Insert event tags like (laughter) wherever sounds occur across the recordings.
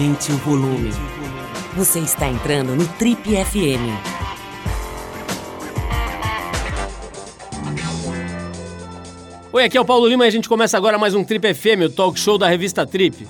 Aumente o volume. Você está entrando no Trip FM. Oi, aqui é o Paulo Lima e a gente começa agora mais um Trip FM, o talk show da revista Trip.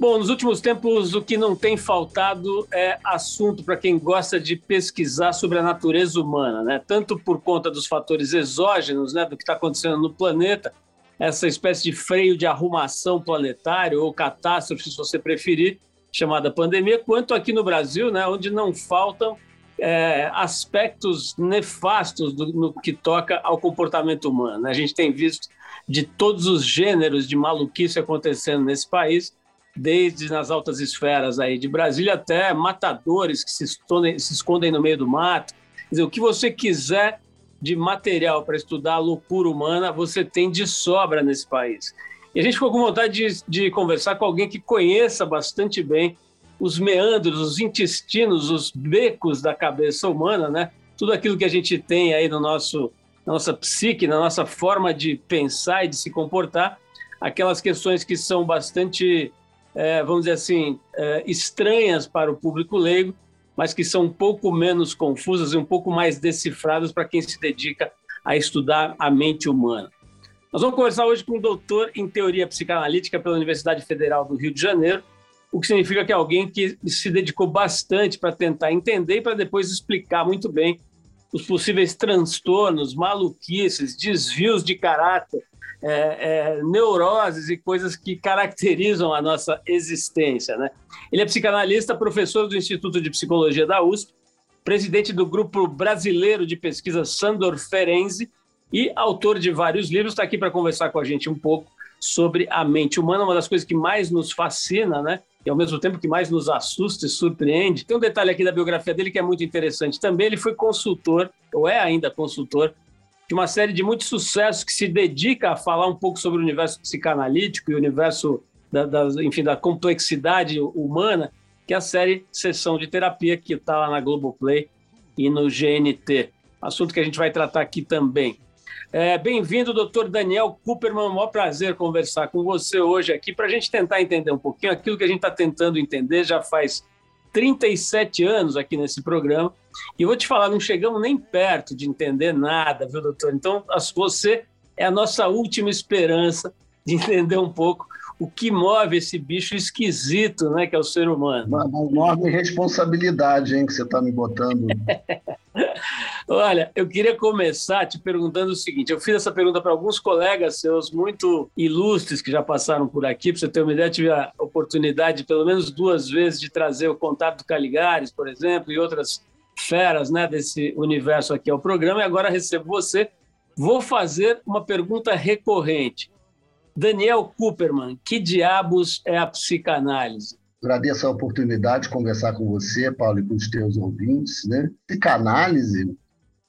Bom, nos últimos tempos o que não tem faltado é assunto para quem gosta de pesquisar sobre a natureza humana, né? Tanto por conta dos fatores exógenos, né, do que está acontecendo no planeta, essa espécie de freio de arrumação planetário ou catástrofe, se você preferir, chamada pandemia, quanto aqui no Brasil, né, onde não faltam é, aspectos nefastos do, no que toca ao comportamento humano. A gente tem visto de todos os gêneros de maluquice acontecendo nesse país, desde nas altas esferas aí de Brasília até matadores que se escondem, se escondem no meio do mato. Quer dizer, o que você quiser de material para estudar a loucura humana, você tem de sobra nesse país. E a gente ficou com vontade de, de conversar com alguém que conheça bastante bem os meandros, os intestinos, os becos da cabeça humana, né? Tudo aquilo que a gente tem aí no nosso, na nossa psique, na nossa forma de pensar e de se comportar, aquelas questões que são bastante, é, vamos dizer assim, é, estranhas para o público leigo, mas que são um pouco menos confusas e um pouco mais decifradas para quem se dedica a estudar a mente humana. Nós vamos conversar hoje com um doutor em teoria psicanalítica pela Universidade Federal do Rio de Janeiro, o que significa que é alguém que se dedicou bastante para tentar entender e para depois explicar muito bem os possíveis transtornos, maluquices, desvios de caráter, é, é, neuroses e coisas que caracterizam a nossa existência. Né? Ele é psicanalista, professor do Instituto de Psicologia da USP, presidente do Grupo Brasileiro de Pesquisa Sandor Ferenzi e autor de vários livros. Está aqui para conversar com a gente um pouco sobre a mente humana, uma das coisas que mais nos fascina, né? E ao mesmo tempo que mais nos assusta e surpreende. Tem um detalhe aqui da biografia dele que é muito interessante. Também ele foi consultor, ou é ainda consultor, de uma série de muitos sucessos que se dedica a falar um pouco sobre o universo psicanalítico e o universo da, da enfim, da complexidade humana, que é a série Sessão de Terapia, que está lá na Globoplay e no GNT. Assunto que a gente vai tratar aqui também. É, Bem-vindo, doutor Daniel Cooperman. É um maior prazer conversar com você hoje aqui para a gente tentar entender um pouquinho aquilo que a gente está tentando entender já faz 37 anos aqui nesse programa. E vou te falar, não chegamos nem perto de entender nada, viu, doutor? Então, você é a nossa última esperança de entender um pouco o que move esse bicho esquisito, né, que é o ser humano. Uma enorme responsabilidade, hein, que você está me botando. (laughs) Olha, eu queria começar te perguntando o seguinte: eu fiz essa pergunta para alguns colegas seus muito ilustres que já passaram por aqui. Para você ter uma ideia, tive a oportunidade, pelo menos duas vezes, de trazer o contato do Caligares, por exemplo, e outras feras né, desse universo aqui ao programa. E agora recebo você. Vou fazer uma pergunta recorrente. Daniel Cooperman, que diabos é a psicanálise? Agradeço a oportunidade de conversar com você, Paulo, e com os teus ouvintes. Né? Psicanálise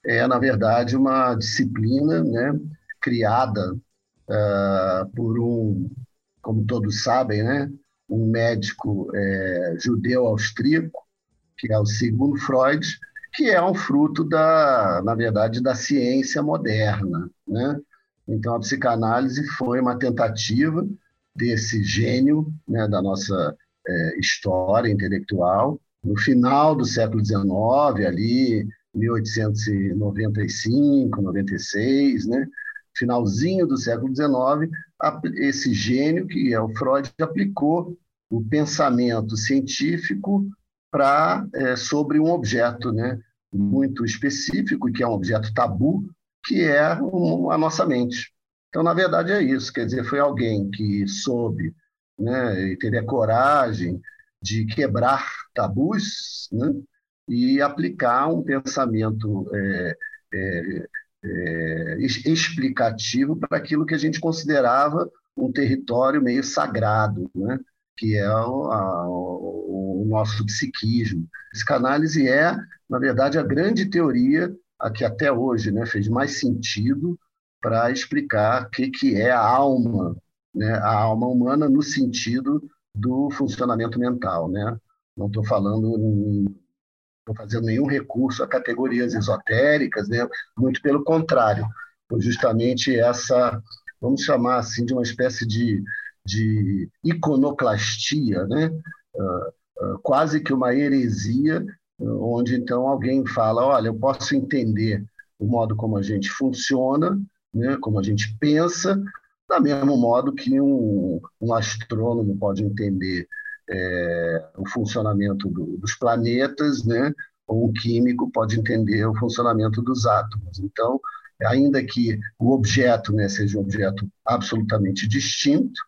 é, na verdade, uma disciplina né, criada uh, por um, como todos sabem, né, um médico é, judeu austríaco, que é o Sigmund Freud, que é um fruto da, na verdade, da ciência moderna, né? Então, a psicanálise foi uma tentativa desse gênio né, da nossa é, história intelectual. No final do século XIX, ali 1895, 96, né, finalzinho do século XIX, esse gênio que é o Freud aplicou o pensamento científico para é, sobre um objeto, né, muito específico que é um objeto tabu, que é a nossa mente. Então, na verdade, é isso. Quer dizer, foi alguém que soube né, e teve a coragem de quebrar tabus né, e aplicar um pensamento é, é, é, explicativo para aquilo que a gente considerava um território meio sagrado, né, que é o, a, o, nosso psiquismo. Psicanálise é, na verdade, a grande teoria a que até hoje né, fez mais sentido para explicar o que, que é a alma, né, a alma humana no sentido do funcionamento mental. Né? Não estou falando, estou fazendo nenhum recurso a categorias esotéricas, né? muito pelo contrário, foi justamente essa vamos chamar assim, de uma espécie de, de iconoclastia, né? Uh, uh, quase que uma heresia, onde então alguém fala: olha, eu posso entender o modo como a gente funciona, né? como a gente pensa, da mesmo modo que um, um astrônomo pode entender é, o funcionamento do, dos planetas, né? ou um químico pode entender o funcionamento dos átomos. Então, ainda que o objeto né, seja um objeto absolutamente distinto,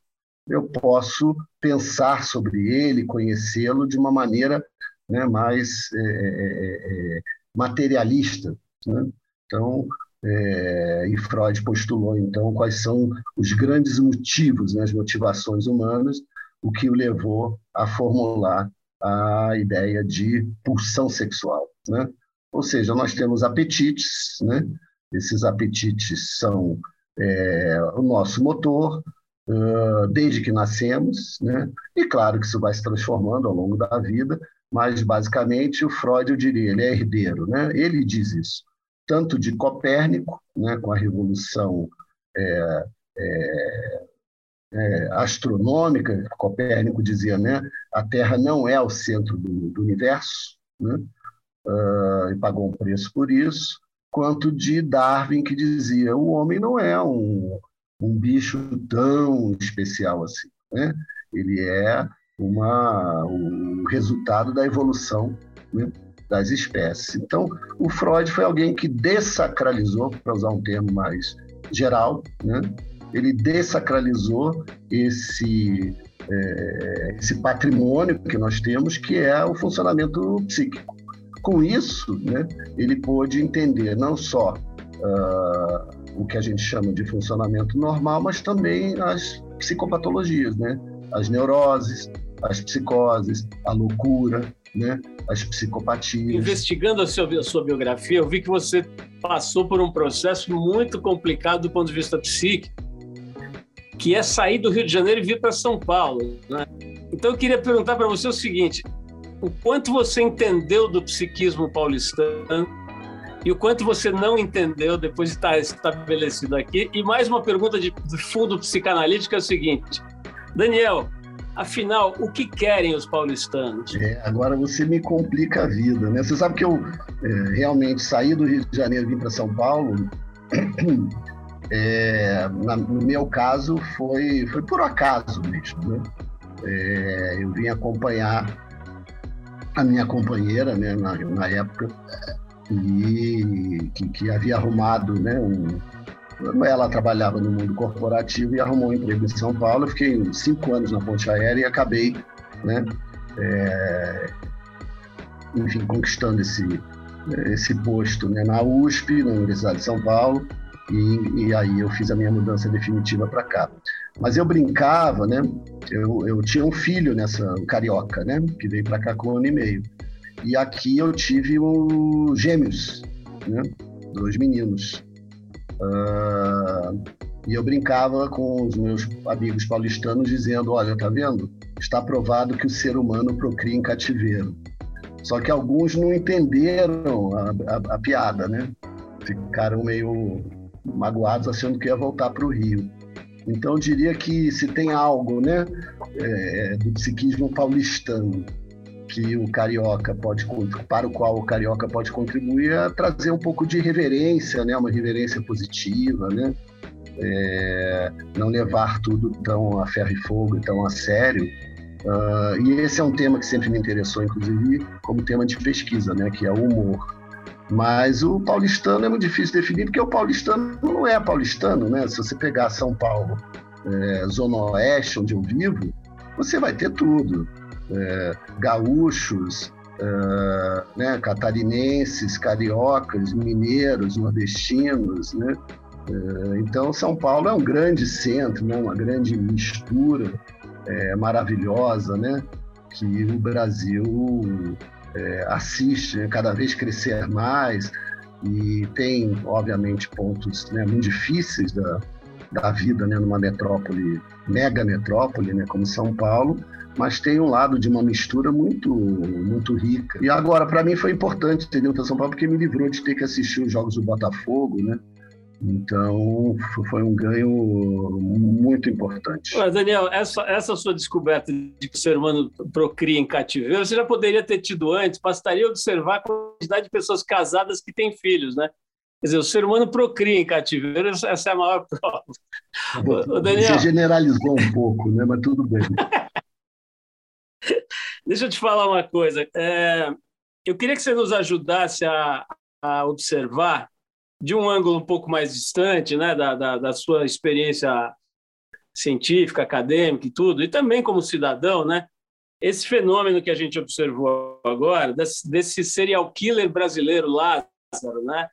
eu posso pensar sobre ele, conhecê-lo de uma maneira né, mais é, é, é materialista. Né? Então, é, e Freud postulou então quais são os grandes motivos, né, as motivações humanas, o que o levou a formular a ideia de pulsão sexual, né? Ou seja, nós temos apetites, né? Esses apetites são é, o nosso motor, uh, desde que nascemos, né? E claro que isso vai se transformando ao longo da vida, mas basicamente o Freud, eu diria, ele é herdeiro, né? Ele diz isso tanto de Copérnico, né, com a revolução é, é, é, astronômica, Copérnico dizia, né, a Terra não é o centro do, do universo, né, uh, e pagou um preço por isso, quanto de Darwin, que dizia o homem não é um, um bicho tão especial assim, né? ele é uma, o resultado da evolução né? Das espécies. Então, o Freud foi alguém que desacralizou, para usar um termo mais geral, né? ele desacralizou esse, é, esse patrimônio que nós temos, que é o funcionamento psíquico. Com isso, né, ele pôde entender não só uh, o que a gente chama de funcionamento normal, mas também as psicopatologias, né? as neuroses, as psicoses, a loucura, né? as psicopatias. Investigando a sua, a sua, biografia, eu vi que você passou por um processo muito complicado do ponto de vista psíquico, que é sair do Rio de Janeiro e vir para São Paulo. Né? Então eu queria perguntar para você o seguinte: o quanto você entendeu do psiquismo paulistano e o quanto você não entendeu depois de estar estabelecido aqui? E mais uma pergunta de fundo psicanalítico é o seguinte: Daniel, Afinal, o que querem os paulistanos? É, agora você me complica a vida, né? Você sabe que eu é, realmente saí do Rio de Janeiro e vim para São Paulo. (clears throat) É, na, no meu caso, foi, foi por acaso mesmo. Né? É, eu vim acompanhar a minha companheira né, na, na época e que, que havia arrumado né, um, ela trabalhava no mundo corporativo e arrumou um emprego em São Paulo. Eu fiquei cinco anos na ponte aérea e acabei, né, é, enfim, conquistando esse, esse posto né, na USP, na Universidade de São Paulo, e, e aí eu fiz a minha mudança definitiva para cá. Mas eu brincava, né? Eu, eu tinha um filho nessa um carioca, né? Que veio para cá com um ano e meio. E aqui eu tive um, gêmeos, né? Dois meninos. Uh, e eu brincava com os meus amigos paulistanos dizendo: olha, tá vendo? Está provado que o ser humano procria em cativeiro. Só que alguns não entenderam a, a, a piada, né? Ficaram meio magoados achando que ia voltar para o Rio. Então, eu diria que se tem algo né, é, do psiquismo paulistano que o carioca pode para o qual o carioca pode contribuir é trazer um pouco de reverência, né, uma reverência positiva, né, é, não levar tudo tão a ferro e fogo tão a sério. Uh, e esse é um tema que sempre me interessou, inclusive, como tema de pesquisa, né, que é o humor. Mas o paulistano é muito difícil de definir, porque o paulistano não é paulistano, né? Se você pegar São Paulo, é, Zona Oeste, onde eu vivo, você vai ter tudo é, gaúchos, é, né, catarinenses, cariocas, mineiros, nordestinos, né? É, então São Paulo é um grande centro, né, uma grande mistura é, maravilhosa, né, que o Brasil é, assiste né, cada vez crescer mais e tem obviamente pontos né, muito difíceis da, da vida né, numa metrópole, mega metrópole, né, como São Paulo, mas tem um lado de uma mistura muito muito rica. E agora, para mim, foi importante ter para São Paulo, porque me livrou de ter que assistir os jogos do Botafogo, né? Então, foi um ganho muito importante. Mas, Daniel, essa, essa sua descoberta de que o ser humano procria em cativeiro, você já poderia ter tido antes, bastaria observar a quantidade de pessoas casadas que têm filhos, né? Quer dizer, o ser humano procria em cativeiro, essa é a maior prova. O Daniel... Você generalizou um pouco, né? mas tudo bem. (laughs) (laughs) Deixa eu te falar uma coisa. É, eu queria que você nos ajudasse a, a observar de um ângulo um pouco mais distante, né, da, da, da, sua experiência científica, acadêmica e tudo, e também como cidadão, né, esse fenômeno que a gente observou agora, desse, desse serial killer brasileiro Lázaro, né,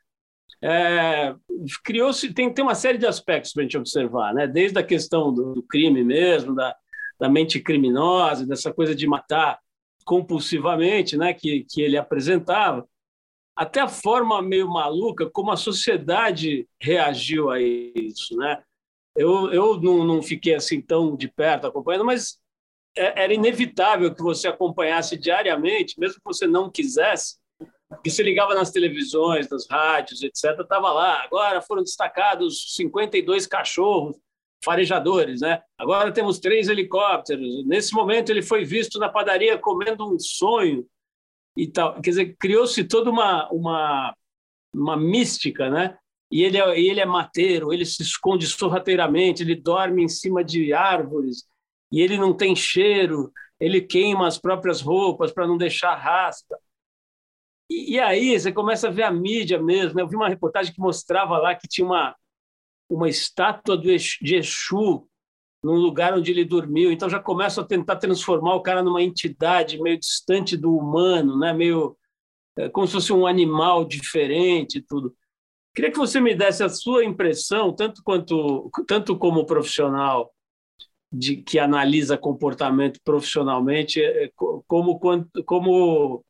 é, criou-se tem, tem uma série de aspectos para a gente observar, né, desde a questão do, do crime mesmo, da, da mente criminosa, dessa coisa de matar compulsivamente, né, que, que ele apresentava, até a forma meio maluca como a sociedade reagiu a isso, né? Eu, eu não, não fiquei assim tão de perto acompanhando, mas é, era inevitável que você acompanhasse diariamente, mesmo que você não quisesse, que você ligava nas televisões, nas rádios, etc. Estava lá. Agora foram destacados 52 cachorros farejadores, né? Agora temos três helicópteros. Nesse momento ele foi visto na padaria comendo um sonho e tal. Quer dizer, criou-se toda uma, uma, uma mística, né? E ele, é, ele é mateiro, ele se esconde sorrateiramente, ele dorme em cima de árvores, e ele não tem cheiro, ele queima as próprias roupas para não deixar rastro. E, e, aí você começa a ver a mídia mesmo. Né? Eu vi uma reportagem que mostrava lá que tinha uma, uma estátua de Exu num lugar onde ele dormiu. Então já começa a tentar transformar o cara numa entidade meio distante do humano, né? meio é, como se fosse um animal diferente tudo. Queria que você me desse a sua impressão, tanto quanto tanto como profissional de que analisa comportamento profissionalmente, é, como como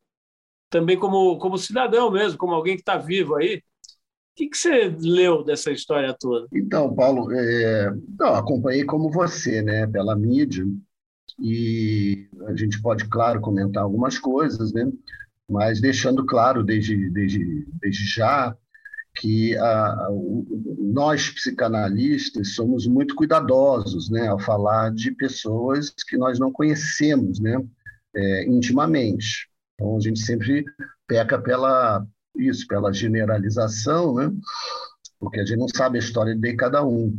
também como como cidadão mesmo, como alguém que está vivo aí que, que você leu dessa história toda? Então, Paulo, é, não, acompanhei como você, né, pela mídia, e a gente pode, claro, comentar algumas coisas, né, mas deixando claro desde, desde, desde já que a, nós psicanalistas somos muito cuidadosos né, ao falar de pessoas que nós não conhecemos né, é, intimamente. Então, a gente sempre peca pela, isso, pela generalização, né? porque a gente não sabe a história de cada um.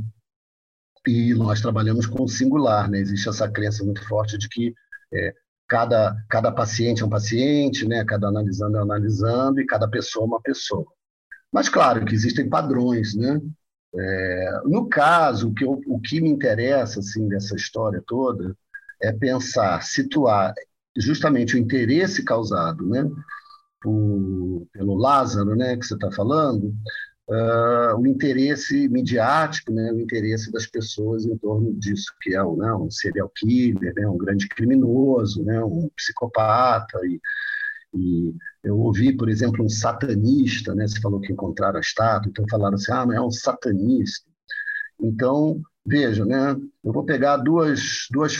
E nós trabalhamos com o singular, né? existe essa crença muito forte de que é, cada, cada paciente é um paciente, né? cada analisando é um analisando, e cada pessoa é uma pessoa. Mas, claro, que existem padrões. Né? É, no caso, o que, eu, o que me interessa assim, dessa história toda é pensar, situar justamente o interesse causado né? Por, pelo Lázaro, né, que você está falando, uh, o interesse midiático, né, o interesse das pessoas em torno disso, que é né, um serial killer, né, um grande criminoso, né, um psicopata. E, e eu ouvi, por exemplo, um satanista, né, você falou que encontraram a estátua, então falaram assim, ah, é um satanista. Então, veja, né, eu vou pegar duas, duas,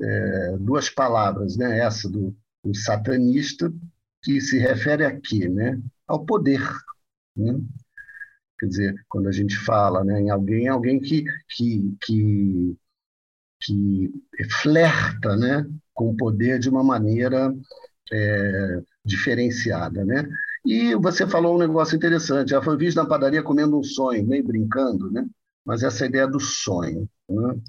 é, duas palavras, né, essa do, do satanista que se refere a quê? Né? Ao poder. Né? Quer dizer, quando a gente fala né, em alguém, é alguém que, que, que, que flerta né, com o poder de uma maneira é, diferenciada. Né? E você falou um negócio interessante, já foi visto na padaria comendo um sonho, meio brincando, né? mas essa ideia do sonho, né?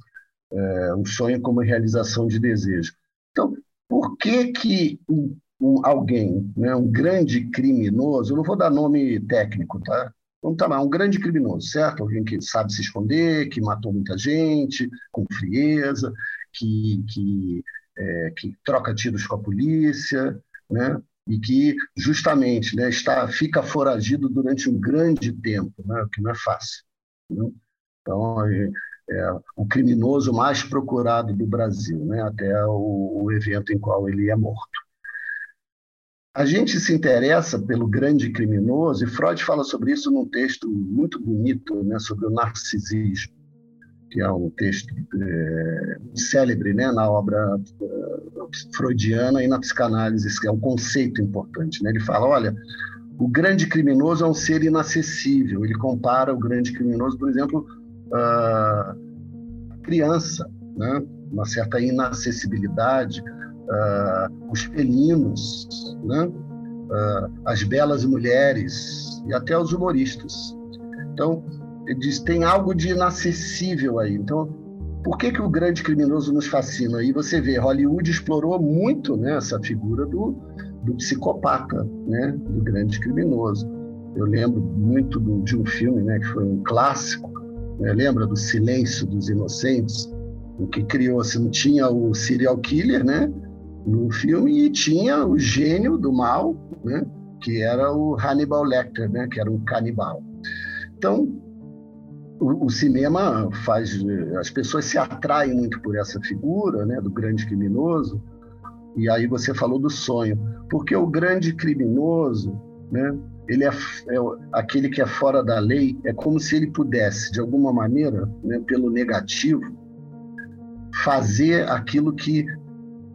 é, um sonho como realização de desejo. Então, por que, que um, alguém, né, um grande criminoso, eu não vou dar nome técnico, tá? Vamos tá lá, um grande criminoso, certo? Alguém que sabe se esconder, que matou muita gente com frieza, que, que, é, que troca tiros com a polícia, né? E que justamente né, está, fica foragido durante um grande tempo, né? o que não é fácil. Né? Então, é, é, o criminoso mais procurado do Brasil, né? até o, o evento em qual ele é morto. A gente se interessa pelo grande criminoso, e Freud fala sobre isso num texto muito bonito, né, sobre o narcisismo, que é um texto é, célebre né, na obra uh, freudiana e na psicanálise, que é um conceito importante. Né? Ele fala: olha, o grande criminoso é um ser inacessível. Ele compara o grande criminoso, por exemplo, a criança, né? uma certa inacessibilidade, uh, os felinos, né? uh, as belas mulheres e até os humoristas. Então, ele diz, tem algo de inacessível aí. Então, por que, que o grande criminoso nos fascina? E você vê, Hollywood explorou muito né, essa figura do, do psicopata, né, do grande criminoso. Eu lembro muito do, de um filme né, que foi um clássico, né, lembra do Silêncio dos Inocentes, o que criou, assim, tinha o serial killer, né, no filme e tinha o gênio do mal, né, que era o Hannibal Lecter, né, que era um canibal. Então, o, o, cinema faz as pessoas se atraem muito por essa figura, né, do grande criminoso. E aí você falou do sonho, porque o grande criminoso, né, ele é, é aquele que é fora da lei, é como se ele pudesse, de alguma maneira, né, pelo negativo, fazer aquilo que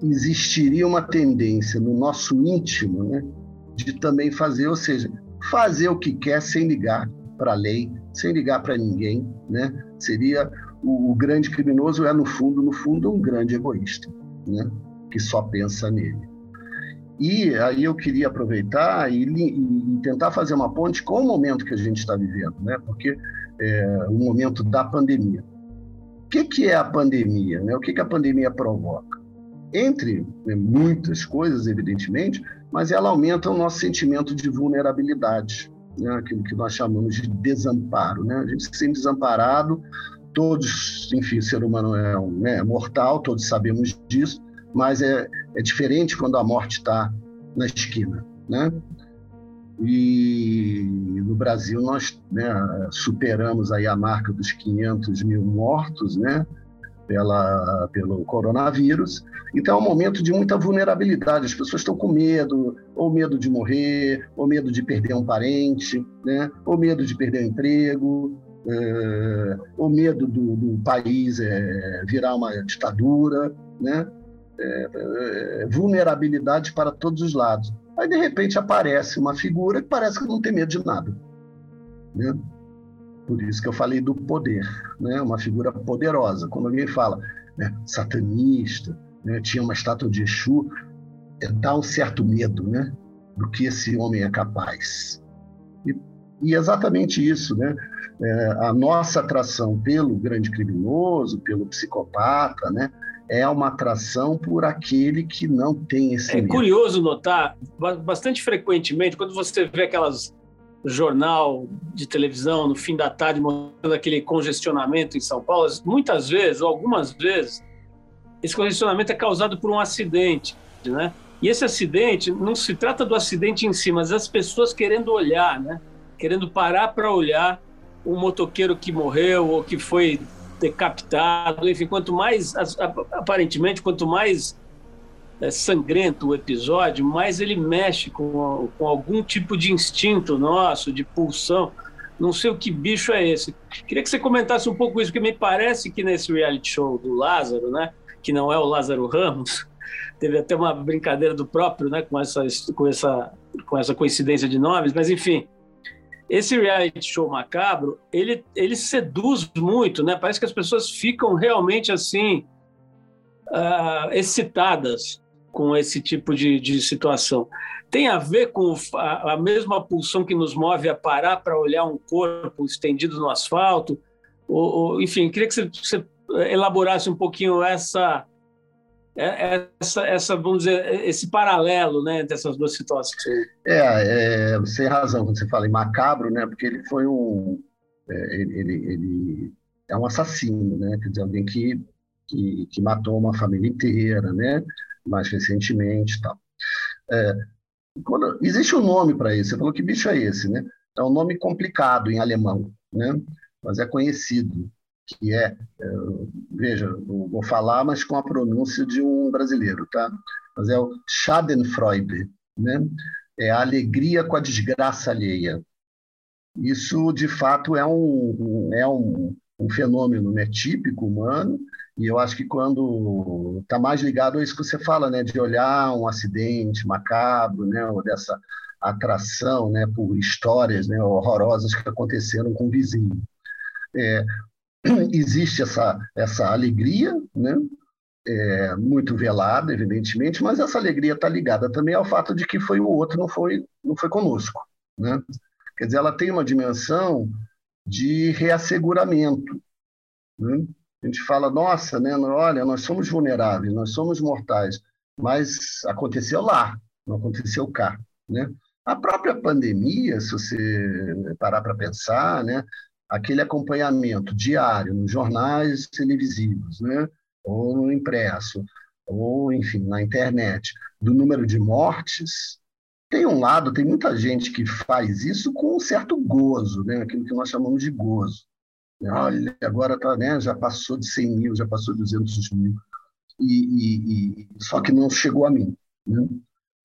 existiria uma tendência no nosso íntimo, né, de também fazer, ou seja, fazer o que quer sem ligar para a lei, sem ligar para ninguém, né? Seria o, o, grande criminoso é no fundo, no fundo, um grande egoísta, né? Que só pensa nele. E aí eu queria aproveitar e, e, tentar fazer uma ponte com o momento que a gente está vivendo, né? Porque é o momento da pandemia. O que, que é a pandemia? Né? O que, que a pandemia provoca? Entre né, muitas coisas, evidentemente, mas ela aumenta o nosso sentimento de vulnerabilidade, né? aquilo que nós chamamos de desamparo. Né? A gente se sente desamparado, todos, enfim, o ser humano é um, né, mortal, todos sabemos disso, mas é, é diferente quando a morte está na esquina. Né? E no Brasil nós né, superamos aí a marca dos 500 mil mortos, né? pela, pelo coronavírus. Então é um momento de muita vulnerabilidade. As pessoas estão com medo, ou medo de morrer, ou medo de perder um parente, né? ou medo de perder o emprego, é, ou medo do, do país é, virar uma ditadura. Né? É, vulnerabilidade para todos os lados. Aí, de repente, aparece uma figura que parece que não tem medo de nada. Né? Por isso que eu falei do poder, né? uma figura poderosa. Quando alguém fala né, satanista, né, tinha uma estátua de Exu, é, dá um certo medo né, do que esse homem é capaz. E, e exatamente isso, né? É, a nossa atração pelo grande criminoso, pelo psicopata, né? é uma atração por aquele que não tem esse. É medo. curioso notar, bastante frequentemente, quando você vê aquelas jornal de televisão no fim da tarde mostrando aquele congestionamento em São Paulo, muitas vezes, ou algumas vezes, esse congestionamento é causado por um acidente, né? E esse acidente não se trata do acidente em si, mas as pessoas querendo olhar, né? Querendo parar para olhar o motoqueiro que morreu ou que foi decapitado, enfim, quanto mais aparentemente, quanto mais é, sangrento o episódio, mais ele mexe com, com algum tipo de instinto nosso, de pulsão. Não sei o que bicho é esse. Queria que você comentasse um pouco isso, porque me parece que nesse reality show do Lázaro, né, que não é o Lázaro Ramos, (laughs) teve até uma brincadeira do próprio, né, com essa, com essa, com essa coincidência de nomes, mas enfim, esse reality show macabro, ele, ele seduz muito, né? Parece que as pessoas ficam realmente assim uh, excitadas com esse tipo de, de situação. Tem a ver com a, a, mesma pulsão que nos move a parar para olhar um corpo estendido no asfalto? Ou, ou, enfim, queria que você, você, elaborasse um pouquinho essa, é, essa, essa, vamos dizer, esse paralelo né, entre essas duas situações. É, é, você tem razão quando você fala em macabro, né, porque ele foi um. É, ele, ele, ele, é um assassino, né, quer dizer, alguém que, que, que matou uma família inteira, né? mais recentemente tal. É, quando, existe um nome para isso. Você falou que bicho é esse, né? É um nome complicado em alemão, né? Mas é conhecido, que é, é veja, vou falar, mas com a pronúncia de um brasileiro, tá? Mas é o Schadenfreude, né? É a alegria com a desgraça alheia. Isso, de fato, é um, é um, um fenômeno né, típico humano e eu acho que quando está mais ligado a isso que você fala, né, de olhar um acidente macabro, né, ou dessa atração né, por histórias né, horrorosas que aconteceram com o vizinho. É, (clears throat) existe essa, essa alegria, né, é, muito velada, evidentemente, mas essa alegria está ligada também ao fato de que foi o outro, não foi, não foi conosco. Né? Quer dizer, ela tem uma dimensão de reasseguramento. Né? A gente fala, nossa, né, olha, nós somos vulneráveis, nós somos mortais, mas aconteceu lá, não aconteceu cá. Né? A própria pandemia, se você parar para pensar, né, aquele acompanhamento diário nos jornais televisivos, né, ou no impresso, ou, enfim, na internet, do número de mortes, tem um lado, tem muita gente que faz isso com um certo gozo, né? aquilo que nós chamamos de gozo. Olha, agora tá, né, já passou de 100 mil, já passou de 200 mil. E, e, e, só que não chegou a mim. Né?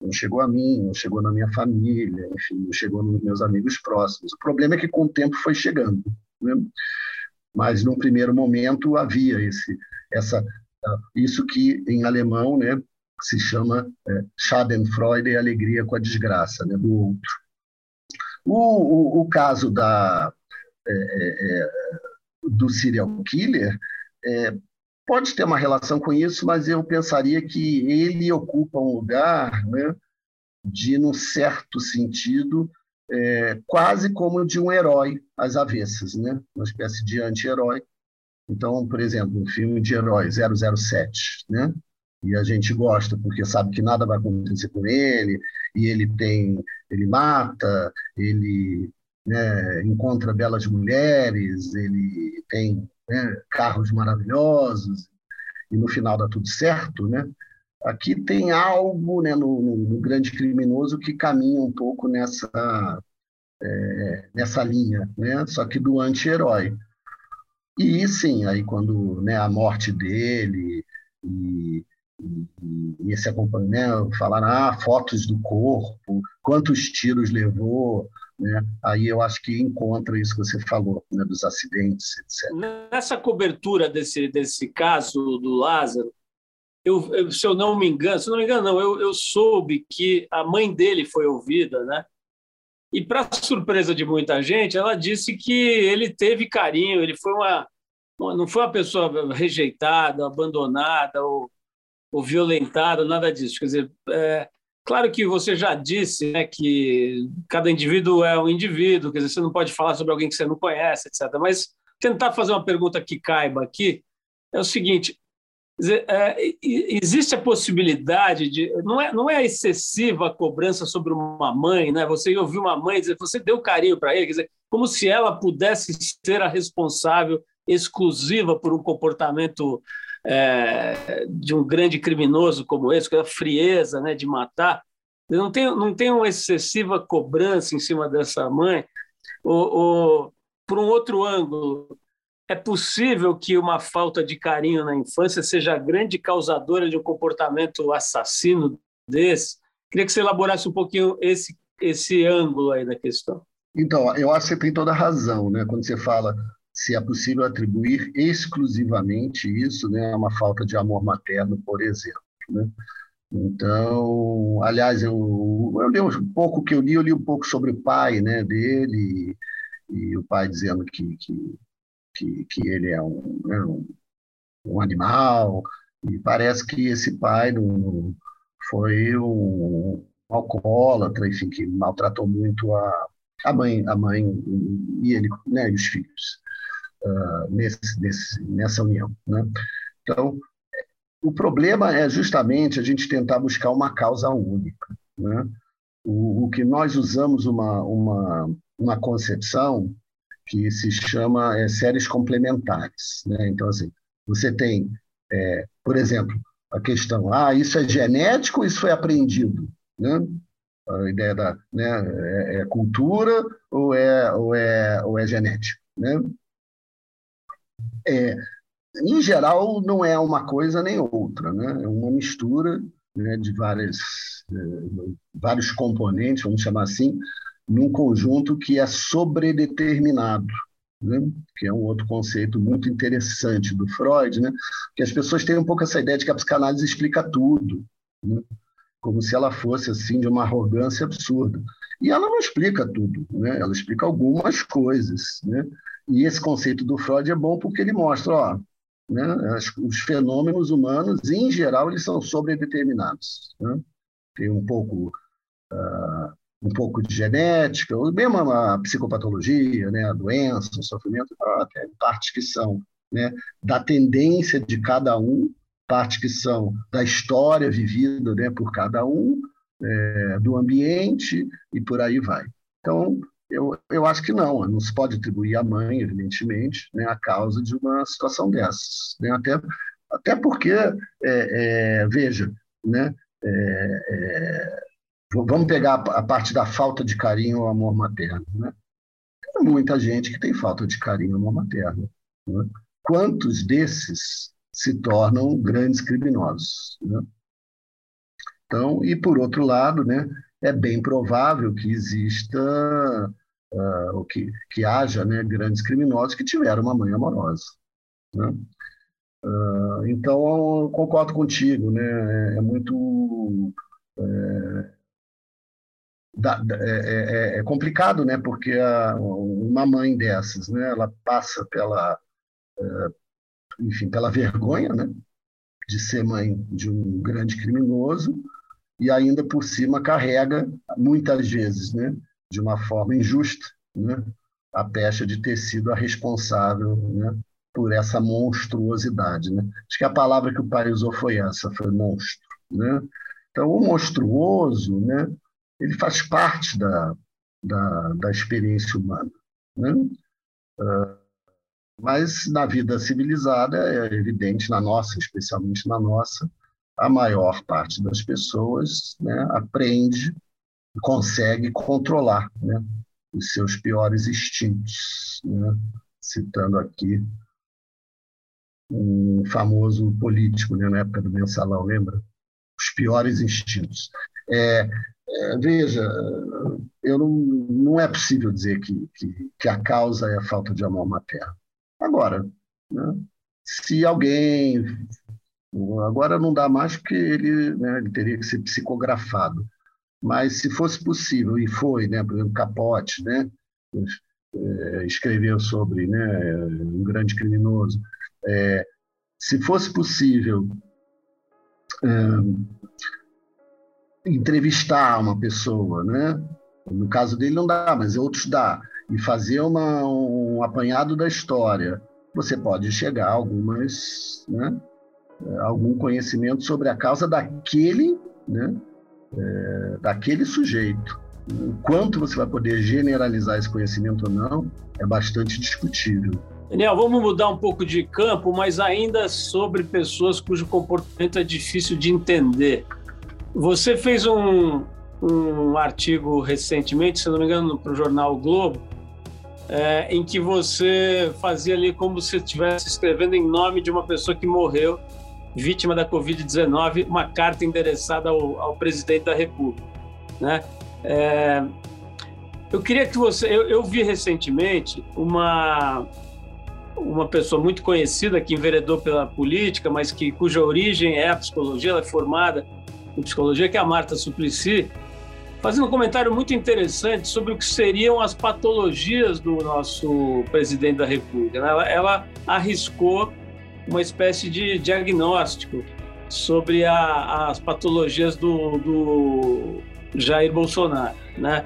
Não chegou a mim, não chegou na minha família, enfim, não chegou nos meus amigos próximos. O problema é que com o tempo foi chegando. Né? Mas, num primeiro momento, havia esse, essa, isso que em alemão né, se chama é, Schadenfreude, alegria com a desgraça né, do outro. O, o, o caso da, é, é, é, do serial killer é, pode ter uma relação com isso, mas eu pensaria que ele ocupa um lugar né, de, num certo sentido, é, quase como de um herói às avessas, né? uma espécie de anti-herói. Então, por exemplo, um filme de herói 007, né? e a gente gosta porque sabe que nada vai acontecer com ele, e ele tem, ele mata, ele né, encontra belas mulheres, ele tem né, carros maravilhosos, e no final dá tudo certo, né? Aqui tem algo né, no, no, grande criminoso que caminha um pouco nessa, é, nessa linha, né? só que do anti-herói. E sim, aí quando né, a morte dele e, e, e esse acompanhamento, falaram ah, fotos do corpo, quantos tiros levou, né? aí eu acho que encontra isso que você falou, né, dos acidentes, etc. Nessa cobertura desse, desse caso do Lázaro, eu, eu, se eu não me engano, se não me engano, não, eu, eu soube que a mãe dele foi ouvida, né? E, para surpresa de muita gente, ela disse que ele teve carinho, ele foi uma, uma não foi uma pessoa rejeitada, abandonada ou, ou violentada, nada disso. Quer dizer, é, claro que você já disse né, que cada indivíduo é um indivíduo, quer dizer, você não pode falar sobre alguém que você não conhece, etc. Mas tentar fazer uma pergunta que caiba aqui é o seguinte: é, existe a possibilidade de. Não é, não é excessiva a cobrança sobre uma mãe, né? Você ouvir uma mãe dizer você deu carinho para ele, quer dizer, como se ela pudesse ser a responsável exclusiva por um comportamento é, de um grande criminoso como esse, com a frieza né, de matar. Não tem, não tem uma excessiva cobrança em cima dessa mãe. Ou, ou, por um outro ângulo, é possível que uma falta de carinho na infância seja a grande causadora de um comportamento assassino desse? Queria que você elaborasse um pouquinho esse, esse ângulo aí da questão. Então, eu acho que você tem toda a razão, né? Quando você fala se é possível atribuir exclusivamente isso né, a uma falta de amor materno, por exemplo. Né? Então, aliás, eu, eu li um pouco que eu li, eu li um pouco sobre o pai né, dele, e, e o pai dizendo que, que que, que ele é um, né, um, um, animal, e parece que esse pai não, foi um alcoólatra, enfim, que maltratou muito a, a mãe, a mãe e ele, né, e os filhos uh, nesse, nesse, nessa união, né? Então, o problema é justamente a gente tentar buscar uma causa única, né? O, o que nós usamos uma, uma, uma concepção que se chama é, séries complementares. Né? Então, assim, você tem, é, por exemplo, a questão, ah, isso é genético isso foi aprendido? Né? A ideia da né, é, é, cultura ou é, ou é, ou é genético? Né? É, em geral, não é uma coisa nem outra, né? é uma mistura né, de várias, é, vários componentes, vamos chamar assim, num conjunto que é sobredeterminado, né? que é um outro conceito muito interessante do Freud, né? que as pessoas têm um pouco essa ideia de que a psicanálise explica tudo, né? como se ela fosse assim de uma arrogância absurda. E ela não explica tudo, né? ela explica algumas coisas. Né? E esse conceito do Freud é bom porque ele mostra, ó, né, os fenômenos humanos, em geral, eles são sobredeterminados. Né? Tem um pouco, uh, um pouco de genética, mesmo a psicopatologia, né, a doença, o sofrimento, até partes que são né, da tendência de cada um, partes que são da história vivida né, por cada um, é, do ambiente e por aí vai. Então, eu, eu acho que não, não se pode atribuir à mãe, evidentemente, né, a causa de uma situação dessas. Né? Até, até porque, é, é, veja, né, é, é, vamos pegar a parte da falta de carinho ou amor materno. Né? Tem muita gente que tem falta de carinho ou amor materno. Né? Quantos desses se tornam grandes criminosos? Né? Então, e por outro lado, né, é bem provável que exista uh, que, que haja né, grandes criminosos que tiveram uma mãe amorosa. Né? Uh, então, concordo contigo, né? é, é muito. É, é, é, é, complicado, né? Porque a, uma mãe dessas, né? Ela passa pela, é, enfim, pela vergonha, né? De ser mãe de um grande criminoso e ainda por cima carrega muitas vezes, né? de uma forma injusta, né, a pecha de ter sido a responsável né, por essa monstruosidade. Né? Acho que a palavra que o pai usou foi essa, foi monstro. Né? Então, o monstruoso, né, ele faz parte da, da, da experiência humana. Né? Uh, mas na vida civilizada é evidente, na nossa, especialmente na nossa, a maior parte das pessoas né, aprende consegue controlar né, os seus piores instintos. Né? Citando aqui um famoso político né, na época do mensalão, lembra? Os piores instintos. É, é, veja, eu não, não é possível dizer que, que, que, a causa é a falta de amor materno. Agora, né, se alguém. Agora não dá mais porque ele, né, ele teria que ser psicografado. Mas se fosse possível, e foi, né, por exemplo, Capote, né, é, escreveu sobre né, um grande criminoso, é, se fosse possível é, entrevistar uma pessoa, né, no caso dele não dá, mas outros dá, e fazer uma, um apanhado da história, você pode chegar a algumas, né, algum conhecimento sobre a causa daquele, né, é, daquele sujeito. O quanto você vai poder generalizar esse conhecimento ou não é bastante discutível. Daniel, vamos mudar um pouco de campo, mas ainda sobre pessoas cujo comportamento é difícil de entender. Você fez um, um artigo recentemente, se não me engano, para o jornal o Globo, é, em que você fazia ali como se estivesse escrevendo em nome de uma pessoa que morreu vítima da Covid-19, uma carta endereçada ao, ao, presidente da República. Né? É, eu queria que você. Eu, eu, vi recentemente uma, uma pessoa muito conhecida que enveredou pela política, mas que, cuja origem é a psicologia, ela é formada em psicologia, que é a Marta Suplicy, fazendo um comentário muito interessante sobre o que seriam as patologias do nosso presidente da República. Né? Ela, ela arriscou uma espécie de diagnóstico sobre a, as patologias do, do, Jair Bolsonaro, né?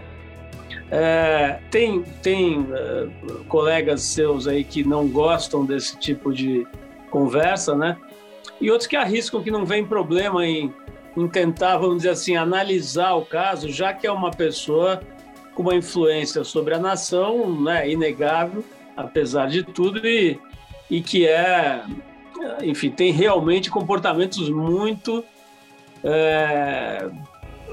É, tem tem uh, colegas seus aí que não gostam desse tipo de conversa, né? E outros que arriscam que não vem problema em, em tentar, vamos dizer assim, analisar o caso, já que é uma pessoa com uma influência sobre a nação, né, inegável, apesar de tudo, e, e que é enfim, tem realmente comportamentos muito é,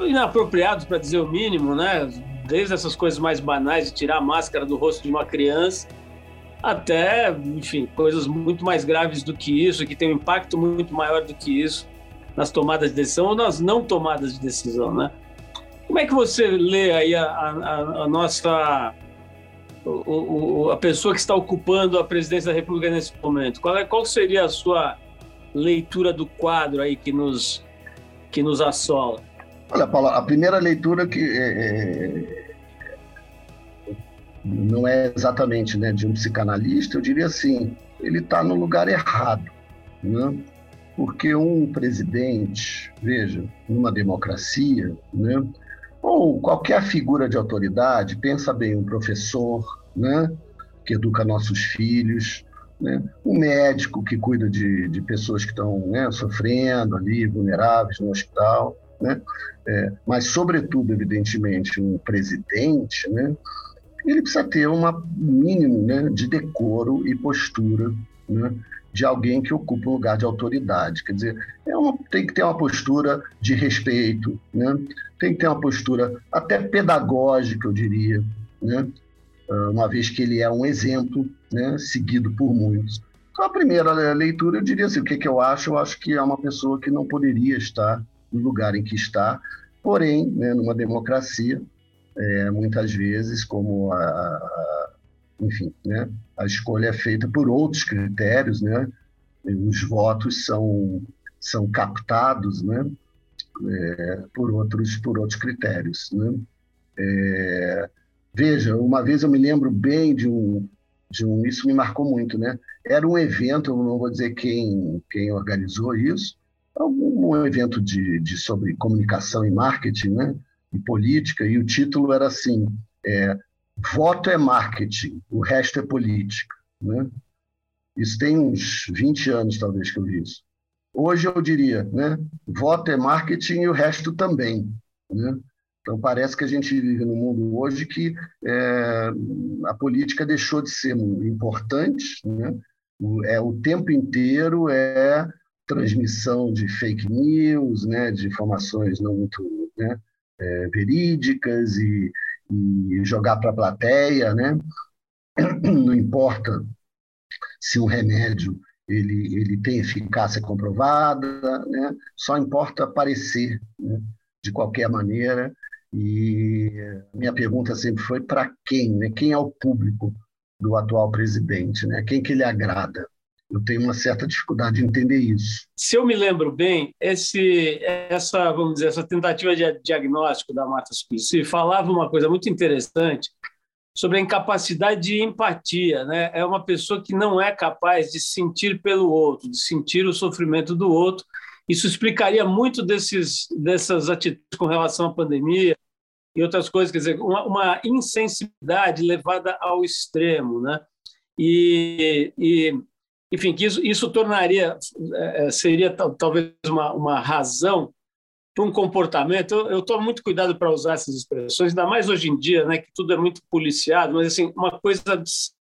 inapropriados, para dizer o mínimo, né? Desde essas coisas mais banais de tirar a máscara do rosto de uma criança, até, enfim, coisas muito mais graves do que isso, que tem um impacto muito maior do que isso nas tomadas de decisão ou nas não tomadas de decisão, né? Como é que você lê aí a, a, a nossa o, o, a pessoa que está ocupando a presidência da República nesse momento? Qual, é, qual seria a sua leitura do quadro aí que nos, que nos assola? Olha, Paulo, a primeira leitura que é, é, não é exatamente né, de um psicanalista, eu diria assim, ele está no lugar errado. Né? Porque um presidente, veja, numa democracia, né, ou qualquer figura de autoridade, pensa bem, um professor, né, que educa nossos filhos, né, um médico que cuida de, de pessoas que estão né, sofrendo ali, vulneráveis no hospital, né, é, mas, sobretudo, evidentemente, um presidente, né, ele precisa ter um mínimo né, de decoro e postura né, de alguém que ocupa um lugar de autoridade. Quer dizer, é uma, tem que ter uma postura de respeito, né? tem que ter uma postura até pedagógica, eu diria, né? Ah, uma vez que ele é um exemplo né, seguido por muitos. Então, a primeira leitura, eu diria assim, o que, que eu acho? Eu acho que é uma pessoa que não poderia estar no lugar em que está, porém, né, numa democracia, é, muitas vezes, como a, a, enfim, né, a escolha é feita por outros critérios, né, os votos são, são captados, né, é, por outros por outros critérios, né. É, veja, uma vez eu me lembro bem de um de um isso me marcou muito, né? Era um evento, eu não vou dizer quem quem organizou isso, um evento de, de sobre comunicação e marketing, né? e política, e o título era assim: é, Voto é marketing, o resto é política. Né? Isso tem uns 20 anos, talvez, que eu vi isso. Hoje eu diria: né? voto é marketing e o resto também. Né? Então, parece que a gente vive num mundo hoje que é, a política deixou de ser importante, né? o, é, o tempo inteiro é transmissão de fake news, né? de informações não muito né? é, verídicas e, e jogar para a plateia, né? (clears throat) Não importa se um remédio ele, ele tem eficácia comprovada, né? Só importa aparecer, né? de qualquer maneira. E minha pergunta sempre foi para quem, né? Quem é o público do atual presidente, né? Quem que ele agrada? Eu tenho uma certa dificuldade de entender isso. Se eu me lembro bem, esse, essa, vamos dizer, essa tentativa de diagnóstico da Marta Suplicy falava uma coisa muito interessante sobre a incapacidade de empatia, né? É uma pessoa que não é capaz de sentir pelo outro, de sentir o sofrimento do outro. Isso explicaria muito desses, dessas atitudes com relação à pandemia e outras coisas, quer dizer, uma, uma insensibilidade levada ao extremo, né? E, e enfim, que isso, isso tornaria, é, é, seria talvez uma, uma razão para um comportamento. Eu, tomo muito cuidado para usar essas expressões, ainda mais hoje em dia, né, que tudo é muito policiado, mas assim, uma coisa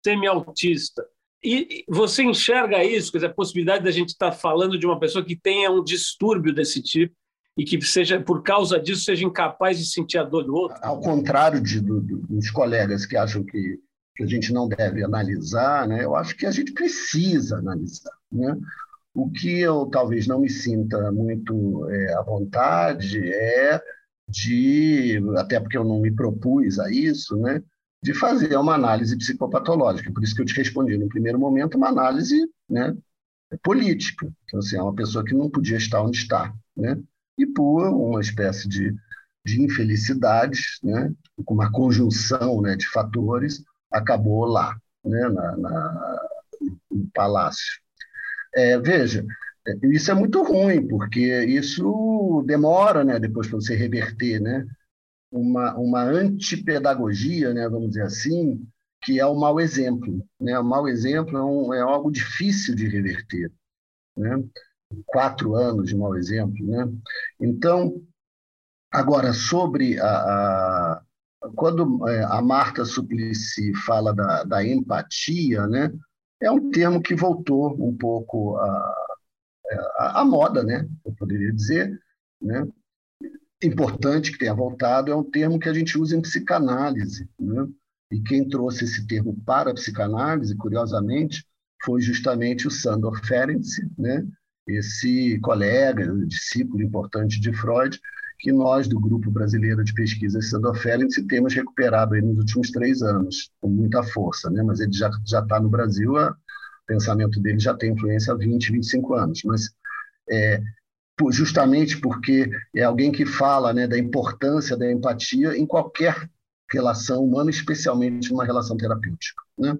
semi-autista. E você enxerga isso, quer dizer, a possibilidade da gente estar tá falando de uma pessoa que tenha um distúrbio desse tipo e que seja por causa disso seja incapaz de sentir a dor do outro? Ao contrário de, do, dos colegas que acham que que a gente não deve analisar, né? eu acho que a gente precisa analisar. Né? O que eu talvez não me sinta muito é, à vontade é de, até porque eu não me propus a isso, né? de fazer uma análise psicopatológica. Por isso que eu te respondi no primeiro momento, uma análise né, política. Então, assim, é uma pessoa que não podia estar onde está. Né? E por uma espécie de, de infelicidades, né? com uma conjunção né, de fatores, acabou lá, né, na, na no palácio. É, veja, isso é muito ruim, porque isso demora né, depois para você reverter né, uma, uma antipedagogia, né, vamos dizer assim, que é o mau exemplo. Né? O mau exemplo é, um, é algo difícil de reverter. Né? Quatro anos de mau exemplo. Né? Então, agora, sobre a, a quando é, a Marta Suplicy fala da, da, empatia, né, é um termo que voltou um pouco à, moda, né, eu poderia dizer. Né? Importante que tenha voltado, é um termo que a gente usa em psicanálise. Né? E quem trouxe esse termo para a psicanálise, curiosamente, foi justamente o Sandor Ferenczi, né? esse colega, discípulo importante de Freud, que nós, do Grupo Brasileiro de Pesquisa Sandoferense, temos recuperado nos últimos três anos, com muita força, né? mas ele já está no Brasil, o pensamento dele já tem influência há 20, 25 anos, mas é, justamente porque é alguém que fala né, da importância da empatia em qualquer relação humana, especialmente numa relação terapêutica. Né?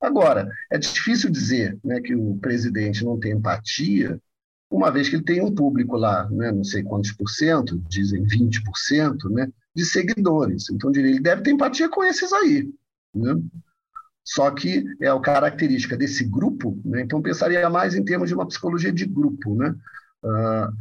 Agora, é difícil dizer né, que o presidente não tem empatia, uma vez que ele tem um público lá, né, não sei quantos por cento, dizem 20%, né, de seguidores. Então, diria, ele deve ter empatia com esses aí. Né? Só que é a característica desse grupo, né? então pensaria mais em termos de uma psicologia de grupo. Né? Uh,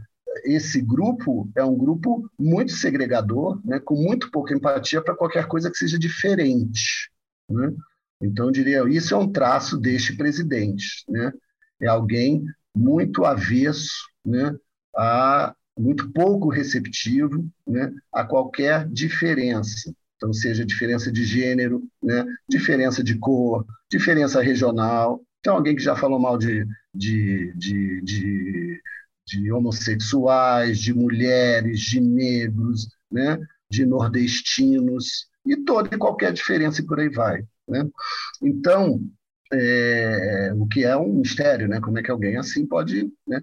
esse grupo é um grupo muito segregador, né? com muito pouca empatia para qualquer coisa que seja diferente. Né? Então, eu diria, isso é um traço deste presidente. Né? É alguém muito avesso, né? a, muito pouco receptivo né? a qualquer diferença. Então, seja diferença de gênero, né? diferença de cor, diferença regional. Então, alguém que já falou mal de, de, de, de, de homossexuais, de mulheres, de negros, né? de nordestinos, e toda e qualquer diferença e por aí vai. Né? Então, é, o que é um mistério, né? como é que alguém assim pode né,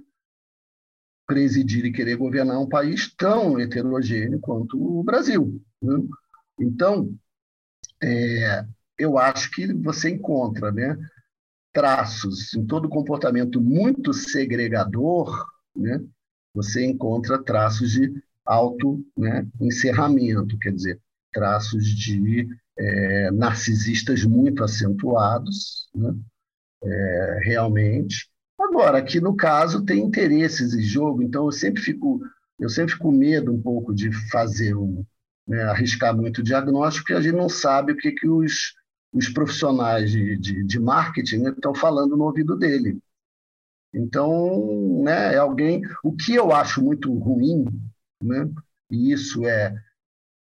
presidir e querer governar um país tão heterogêneo quanto o Brasil. Né? Então, é, eu acho que você encontra né, traços em todo comportamento muito segregador, né, você encontra traços de auto né, encerramento, quer dizer, traços de é, narcisistas muito acentuados, né, é, realmente. Agora, aqui no caso tem interesses em jogo, então eu sempre fico eu sempre fico com medo um pouco de fazer um, né, arriscar muito o diagnóstico, porque a gente não sabe o que, que os, os profissionais de, de, de marketing né, estão falando no ouvido dele. Então, né, é alguém. O que eu acho muito ruim, né, e isso é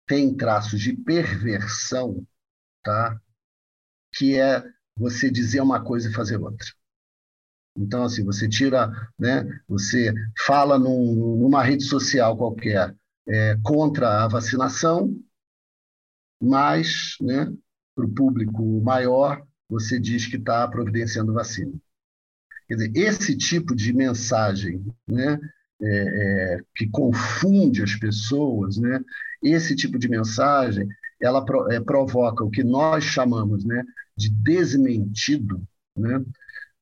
tem traços de perversão, tá? Que é você dizer uma coisa e fazer outra. Então, assim, você tira, né? Você fala num, numa rede social qualquer é, contra a vacinação, mas, né, para o público maior, você diz que está providenciando vacina. Quer dizer, esse tipo de mensagem né, é, é, que confunde as pessoas, né, esse tipo de mensagem, ela pro, é, provoca o que nós chamamos né, de desmentido, né,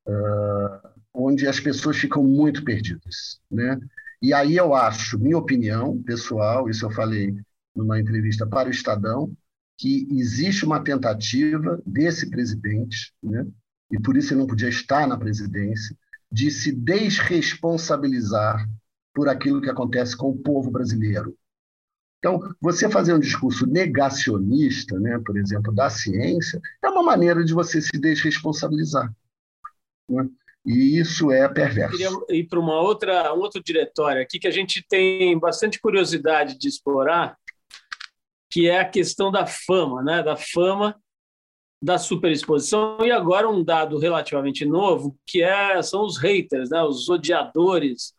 uh, onde as pessoas ficam muito perdidas. Né? E aí eu acho, minha opinião pessoal, isso eu falei numa entrevista para o Estadão, que existe uma tentativa desse presidente, né, e por isso ele não podia estar na presidência, de se desresponsabilizar por aquilo que acontece com o povo brasileiro. Então, você fazer um discurso negacionista, né, por exemplo, da ciência, é uma maneira de você se desresponsabilizar. Né? E isso é perverso. Eu queria ir para uma outra, um outro diretório aqui que a gente tem bastante curiosidade de explorar, que é a questão da fama, né? da fama da superexposição. E agora um dado relativamente novo, que é, são os haters, né? os odiadores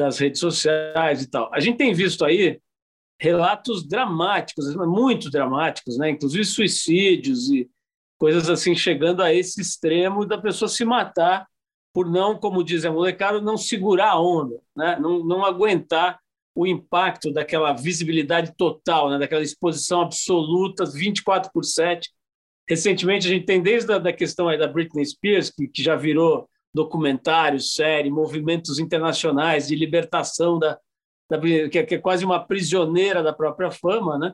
das redes sociais e tal. A gente tem visto aí relatos dramáticos, muito dramáticos, né? inclusive suicídios e coisas assim chegando a esse extremo da pessoa se matar por não, como diz a molecada, não segurar a onda, né? não, não aguentar o impacto daquela visibilidade total, né? daquela exposição absoluta, 24 por 7. Recentemente, a gente tem desde a da questão aí da Britney Spears, que, que já virou documentário, série, movimentos internacionais de libertação da, da que, é, que é quase uma prisioneira da própria fama, né?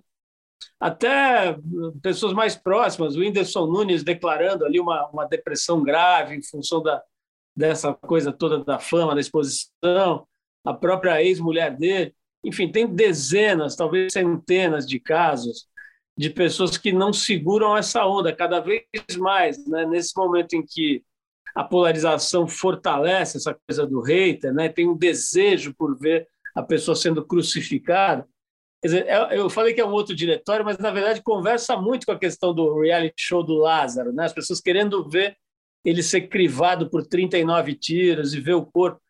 até pessoas mais próximas, o Whindersson Nunes declarando ali uma, uma depressão grave em função da, dessa coisa toda da fama, da exposição, a própria ex-mulher dele. Enfim, tem dezenas, talvez centenas de casos de pessoas que não seguram essa onda cada vez mais, né? nesse momento em que a polarização fortalece essa coisa do hater, né? tem um desejo por ver a pessoa sendo crucificada. Quer dizer, é, eu falei que é um outro diretório, mas na verdade conversa muito com a questão do reality show do Lázaro, né? as pessoas querendo ver ele ser crivado por 39 tiros e ver o corpo.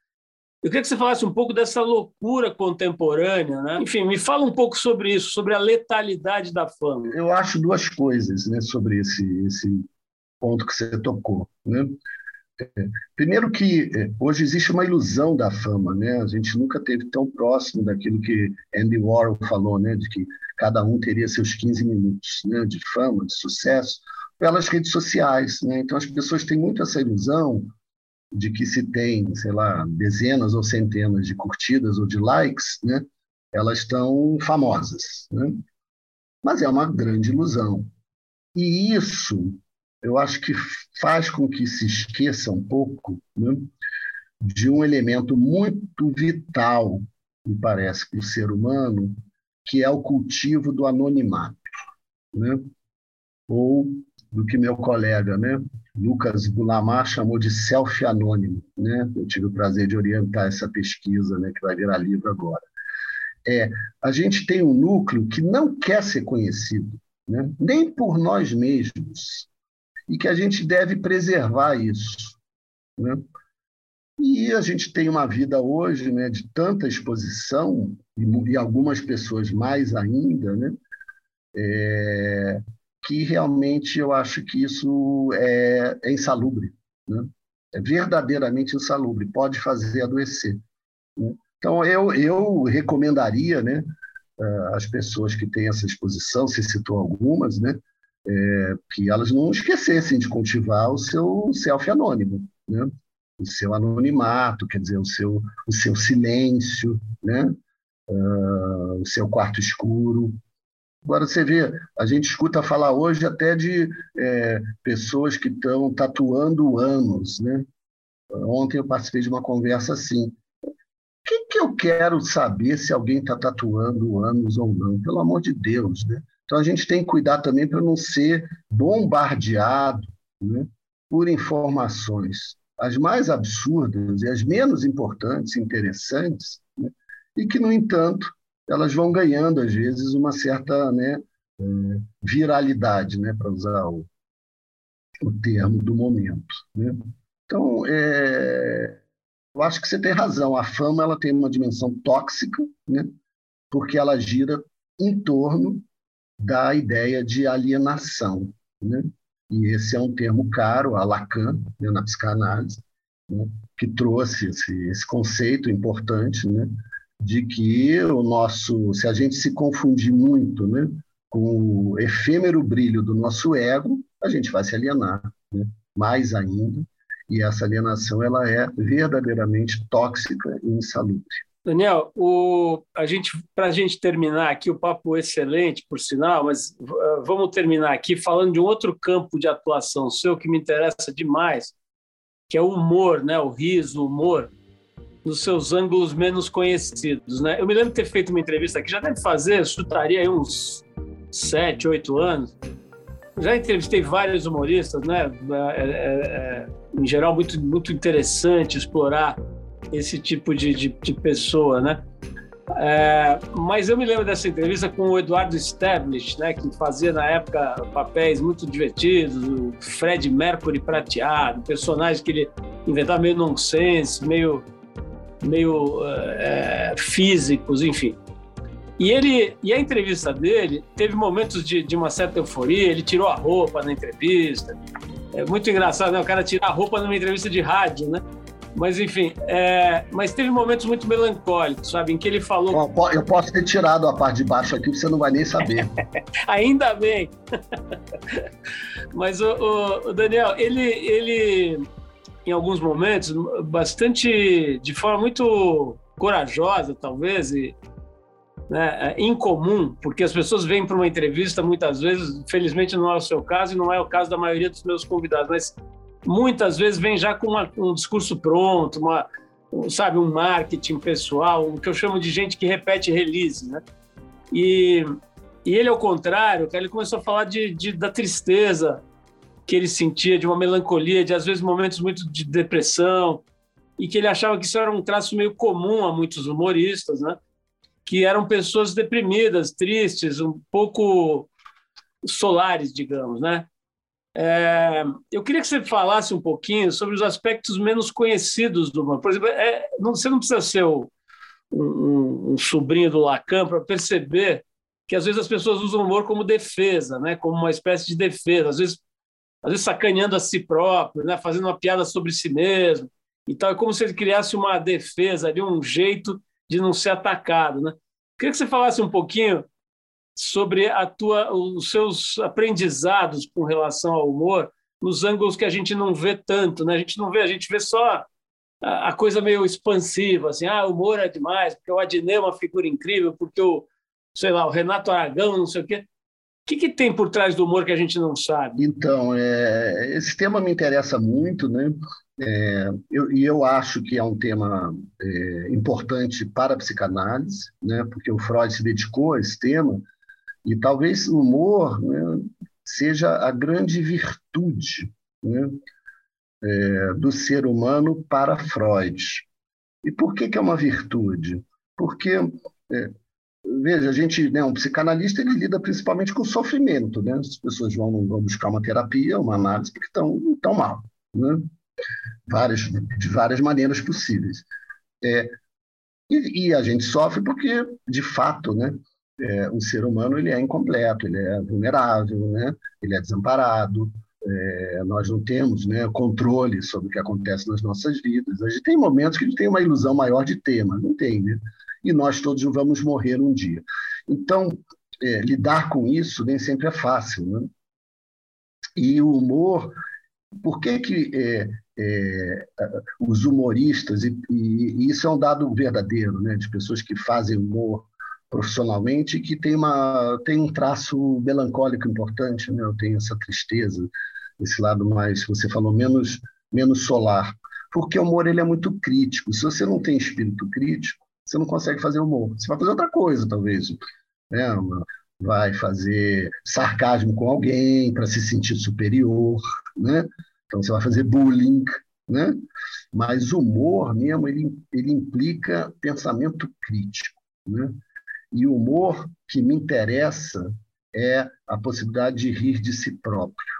Eu queria que você falasse um pouco dessa loucura contemporânea, né? Enfim, me fala um pouco sobre isso, sobre a letalidade da fama. Eu acho duas coisas, né, sobre esse esse ponto que você tocou, né? Primeiro que é, hoje existe uma ilusão da fama, né? A gente nunca teve tão próximo daquilo que Andy Warhol falou, né? De que cada um teria seus 15 minutos né, de fama, de sucesso, pelas redes sociais. Né? Então, as pessoas têm muito essa ilusão de que se tem, sei lá, dezenas ou centenas de curtidas ou de likes, né? elas estão famosas. Né? Mas é uma grande ilusão. E isso, eu acho que faz com que se esqueça um pouco né, de um elemento muito vital, me parece, para o ser humano, que é o cultivo do anonimato. Né? Ou do que meu colega, né, Lucas Gulamar, chamou de selfie anônimo. Né? Eu tive o prazer de orientar essa pesquisa, né, que vai virar livro agora. É, a gente tem um núcleo que não quer ser conhecido, né? nem por nós mesmos, e que a gente deve preservar isso. Né? E a gente tem uma vida hoje né, de tanta exposição, e, algumas pessoas mais ainda, né? É, que realmente eu acho que isso é, é insalubre. Né? É verdadeiramente insalubre, pode fazer adoecer. Né? Então, eu, eu recomendaria né, as pessoas que têm essa exposição, se citou algumas, né, é, que elas não esquecessem de cultivar o seu selfie anônimo, né? o seu anonimato, quer dizer, o seu, o seu silêncio, né? Uh, o seu quarto escuro. Agora, você vê, a gente escuta falar hoje até de é, pessoas que estão tatuando anos. Né? Ontem eu participei de uma conversa assim. O que, que eu quero saber se alguém está tatuando anos ou não? Pelo amor de Deus, né? Então a gente tem que cuidar também para não ser bombardeado né, por informações as mais absurdas e as menos importantes, interessantes, né, e que, no entanto, elas vão ganhando, às vezes, uma certa né, é, viralidade, né, para usar o, o termo do momento. Né? Então, é, eu acho que você tem razão. A fama ela tem uma dimensão tóxica, né? porque ela gira em torno da ideia de alienação. Né? E esse é um termo caro a Lacan, né, na psicanálise, né, que trouxe esse, esse conceito importante né, de que o nosso, se a gente se confundir muito né, com o efêmero brilho do nosso ego, a gente vai se alienar, né, mais ainda, e essa alienação ela é verdadeiramente tóxica e insalubre. Daniel, o, a gente, para gente terminar aqui, o papo excelente, por sinal, mas uh, vamos terminar aqui falando de um outro campo de atuação seu que me interessa demais, que é o humor, né? o riso, o humor, nos seus ângulos menos conhecidos. Né? Eu me lembro de ter feito uma entrevista aqui, já deve fazer, chutaria aí uns sete, oito anos. Já entrevistei vários humoristas, né? É, é, é, em geral, muito, muito interessante explorar esse tipo de, de, de pessoa, né? É, mas eu me lembro dessa entrevista com o Eduardo Stablish, né, que fazia na época papéis muito divertidos, o Fred Mercury prateado, personagens que ele inventava meio nonsense, meio, meio é, físicos, enfim. E ele e a entrevista dele teve momentos de, de uma certa euforia. Ele tirou a roupa na entrevista. É muito engraçado, né? O cara tirar a roupa numa entrevista de rádio, né? Mas, enfim, é... mas teve momentos muito melancólicos, sabe? Em que ele falou. Eu posso ter tirado a parte de baixo aqui, você não vai nem saber. (laughs) Ainda bem. mas, o, o, Daniel, ele, ele, em alguns momentos, bastante. de forma muito corajosa, talvez, e né, é incomum, porque as pessoas vêm para uma entrevista muitas vezes, felizmente não é o seu caso e não é o caso da maioria dos meus convidados, mas muitas vezes vem já com uma, um discurso pronto, uma, sabe, um marketing pessoal, o que eu chamo de gente que repete release, né? E, e ele, ao contrário, ele começou a falar de, de, da tristeza que ele sentia, de uma melancolia, de às vezes momentos muito de depressão, e que ele achava que isso era um traço meio comum a muitos humoristas, né? Que eram pessoas deprimidas, tristes, um pouco solares, digamos, né? É, eu queria que você falasse um pouquinho sobre os aspectos menos conhecidos do humor. Por exemplo, é, não, você não precisa ser o, um, um, sobrinho do Lacan para perceber que às vezes as pessoas usam o humor como defesa, né? como uma espécie de defesa, às vezes, às vezes sacaneando a si próprio, né? fazendo uma piada sobre si mesmo e tal. É como se ele criasse uma defesa ali, um jeito de não ser atacado. Né? Eu queria que você falasse um pouquinho sobre a tua, os seus aprendizados com relação ao humor nos ângulos que a gente não vê tanto, né? A gente não vê, a gente vê só a, coisa meio expansiva, assim, ah, o humor é demais, porque o Adnet é uma figura incrível, porque o, sei lá, o Renato Aragão, não sei o quê. O que, que tem por trás do humor que a gente não sabe? Então, é, esse tema me interessa muito, né? É, eu, e eu acho que é um tema é, importante para a psicanálise, né? Porque o Freud se dedicou a esse tema e talvez o humor né, seja a grande virtude né, é, do ser humano para Freud. E por que, que é uma virtude? Porque, é, veja, a gente, né, um psicanalista, ele lida principalmente com sofrimento. Né? As pessoas vão, vão buscar uma terapia, uma análise, porque estão, estão mal. Né? Várias, de várias maneiras possíveis. É, e, e, a gente sofre porque, de fato, né, é, o ser humano ele é incompleto, ele é vulnerável, né? ele é desamparado, é, nós não temos né, controle sobre o que acontece nas nossas vidas. A gente tem momentos que a gente tem uma ilusão maior de ter, mas não tem, né? E nós todos vamos morrer um dia. Então, é, lidar com isso nem sempre é fácil, né? E o humor, por que que é, é, os humoristas, e, e, e, isso é um dado verdadeiro, né, de pessoas que fazem humor profissionalmente que tem uma tem um traço melancólico importante, né? Eu tenho essa tristeza, esse lado mais, você falou menos menos solar, porque o humor ele é muito crítico. Se você não tem espírito crítico, você não consegue fazer humor. Você vai fazer outra coisa, talvez, né? Vai fazer sarcasmo com alguém para se sentir superior, né? Então você vai fazer bullying, né? Mas o humor mesmo ele, ele implica pensamento crítico, né? E o humor que me interessa é a possibilidade de rir de si próprio.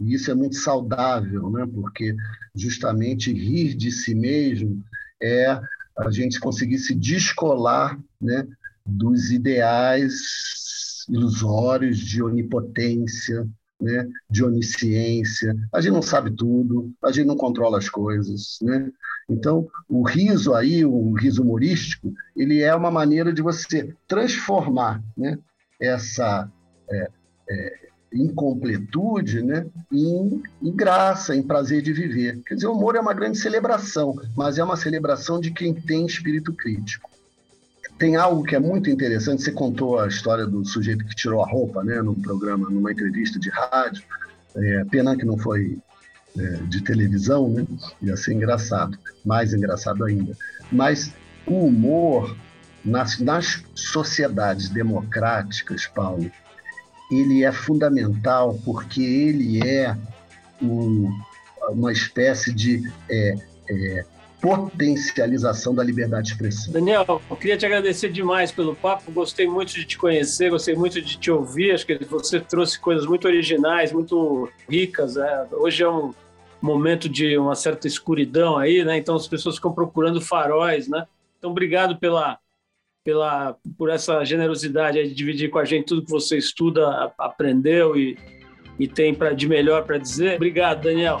E isso é muito saudável, né? porque justamente rir de si mesmo é a gente conseguir se descolar né? dos ideais ilusórios de onipotência, né? de onisciência. A gente não sabe tudo, a gente não controla as coisas. Né? Então, o riso aí, o riso humorístico, ele é uma maneira de você transformar né? essa é, é, incompletude né? Em, em, graça, em prazer de viver. Quer dizer, o humor é uma grande celebração, mas é uma celebração de quem tem espírito crítico tem algo que é muito interessante. Você contou a história do sujeito que tirou a roupa, né, num programa, numa entrevista de rádio. É, pena que não foi é, de televisão, né? Ia ser engraçado, mais engraçado ainda. Mas o humor nas, nas sociedades democráticas, Paulo, ele é fundamental porque ele é um, uma espécie de é, é, potencialização da liberdade de expressão. Daniel, eu queria te agradecer demais pelo papo, gostei muito de te conhecer, gostei muito de te ouvir, acho que você trouxe coisas muito originais, muito ricas. Né? Hoje é um momento de uma certa escuridão aí, né? Então as pessoas ficam procurando faróis, né? Então obrigado pela pela por essa generosidade de dividir com a gente tudo que você estuda, aprendeu e, e tem para de melhor para dizer. Obrigado, Daniel.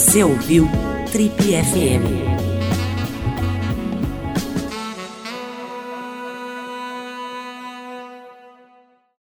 Você ouviu Trip FM.